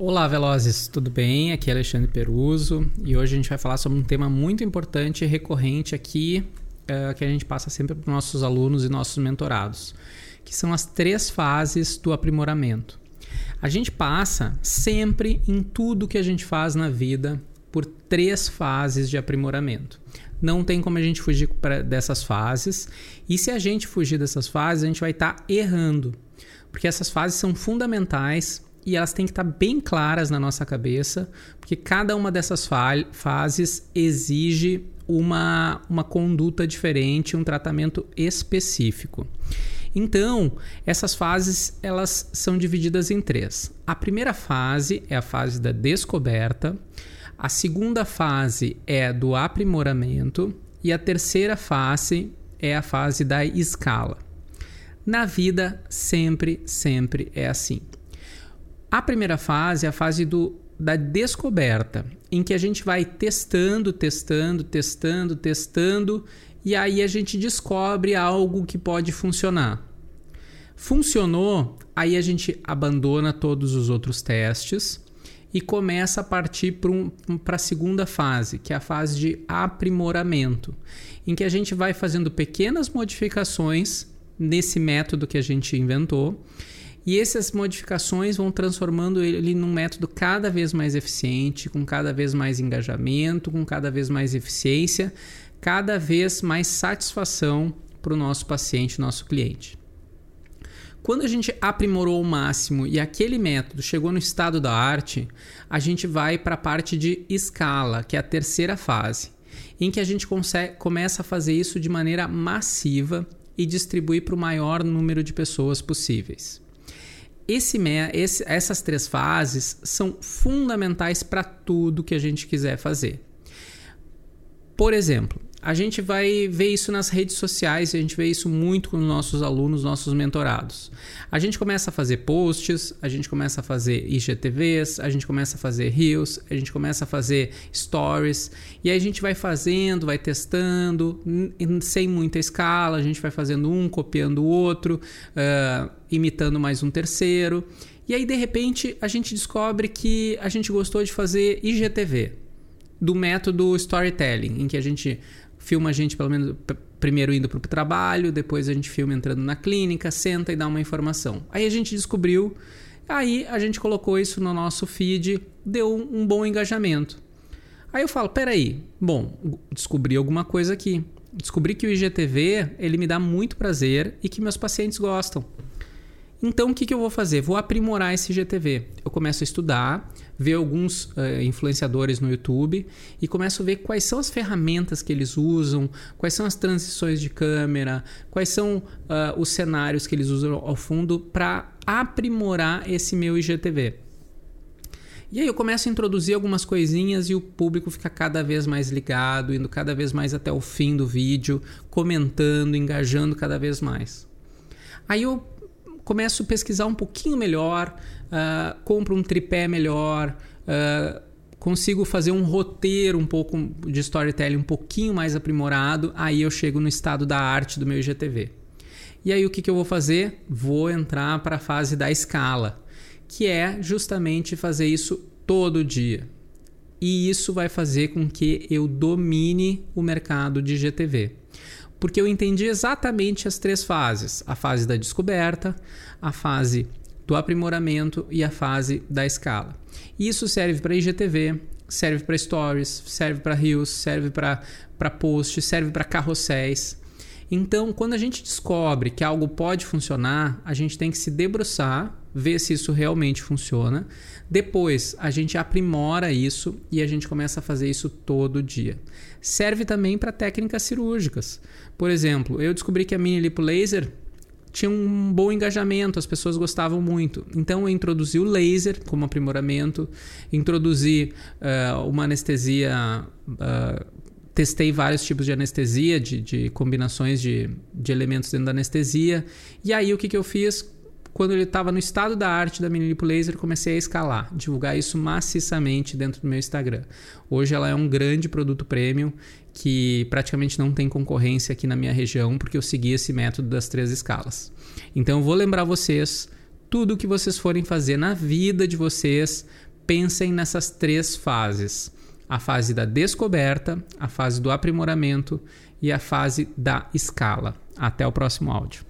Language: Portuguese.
Olá, Velozes, tudo bem? Aqui é Alexandre Peruso e hoje a gente vai falar sobre um tema muito importante e recorrente aqui uh, que a gente passa sempre para os nossos alunos e nossos mentorados, que são as três fases do aprimoramento. A gente passa sempre em tudo que a gente faz na vida por três fases de aprimoramento. Não tem como a gente fugir dessas fases, e se a gente fugir dessas fases, a gente vai estar tá errando, porque essas fases são fundamentais e elas têm que estar bem claras na nossa cabeça, porque cada uma dessas fa fases exige uma, uma conduta diferente, um tratamento específico. Então, essas fases elas são divididas em três. A primeira fase é a fase da descoberta, a segunda fase é do aprimoramento e a terceira fase é a fase da escala. Na vida sempre, sempre é assim. A primeira fase é a fase do, da descoberta, em que a gente vai testando, testando, testando, testando, e aí a gente descobre algo que pode funcionar. Funcionou, aí a gente abandona todos os outros testes e começa a partir para um, a segunda fase, que é a fase de aprimoramento, em que a gente vai fazendo pequenas modificações nesse método que a gente inventou e essas modificações vão transformando ele num método cada vez mais eficiente, com cada vez mais engajamento, com cada vez mais eficiência, cada vez mais satisfação para o nosso paciente, nosso cliente. Quando a gente aprimorou ao máximo e aquele método chegou no estado da arte, a gente vai para a parte de escala, que é a terceira fase, em que a gente consegue, começa a fazer isso de maneira massiva e distribuir para o maior número de pessoas possíveis. Esse, esse, essas três fases são fundamentais para tudo que a gente quiser fazer. Por exemplo, a gente vai ver isso nas redes sociais, a gente vê isso muito com nossos alunos, nossos mentorados. A gente começa a fazer posts, a gente começa a fazer IGTVs, a gente começa a fazer reels, a gente começa a fazer stories, e aí a gente vai fazendo, vai testando, sem muita escala, a gente vai fazendo um, copiando o outro, uh, imitando mais um terceiro. E aí, de repente, a gente descobre que a gente gostou de fazer IGTV, do método storytelling, em que a gente filma a gente pelo menos primeiro indo para o trabalho, depois a gente filma entrando na clínica, senta e dá uma informação. Aí a gente descobriu, aí a gente colocou isso no nosso feed, deu um, bom engajamento. Aí eu falo, peraí, bom, descobri alguma coisa aqui. Descobri que o IGTV ele me dá muito prazer e que meus pacientes gostam. Então, o que, que eu vou fazer? Vou aprimorar esse GTV. Eu começo a estudar, ver alguns uh, influenciadores no YouTube e começo a ver quais são as ferramentas que eles usam, quais são as transições de câmera, quais são uh, os cenários que eles usam ao fundo para aprimorar esse meu IGTV. E aí eu começo a introduzir algumas coisinhas e o público fica cada vez mais ligado, indo cada vez mais até o fim do vídeo, comentando, engajando cada vez mais. Aí eu começo a pesquisar um pouquinho melhor, uh, compro um tripé melhor, uh, consigo fazer um roteiro um pouco de storytelling um pouquinho mais aprimorado, aí eu chego no estado da arte do meu IGTV. E aí o que, que eu vou fazer? Vou entrar para a fase da escala, que é justamente fazer isso todo dia. E isso vai fazer com que eu domine o mercado de IGTV porque eu entendi exatamente as três fases: a fase da descoberta, a fase do aprimoramento e a fase da escala. Isso serve para IGTV, serve para stories, serve para reels, serve para posts, serve para carrosséis. Então, quando a gente descobre que algo pode funcionar, a gente tem que se debruçar, ver se isso realmente funciona. Depois, a gente aprimora isso e a gente começa a fazer isso todo dia. Serve também para técnicas cirúrgicas. Por exemplo, eu descobri que a mini lipo laser tinha um bom engajamento, as pessoas gostavam muito. Então eu introduzi o laser como aprimoramento, introduzi uh, uma anestesia uh, testei vários tipos de anestesia, de, de combinações de, de elementos dentro da anestesia. E aí o que, que eu fiz? Quando ele estava no estado da arte da Minilipo Laser, comecei a escalar, divulgar isso maciçamente dentro do meu Instagram. Hoje ela é um grande produto premium que praticamente não tem concorrência aqui na minha região, porque eu segui esse método das três escalas. Então eu vou lembrar vocês tudo que vocês forem fazer na vida de vocês, pensem nessas três fases: a fase da descoberta, a fase do aprimoramento e a fase da escala. Até o próximo áudio.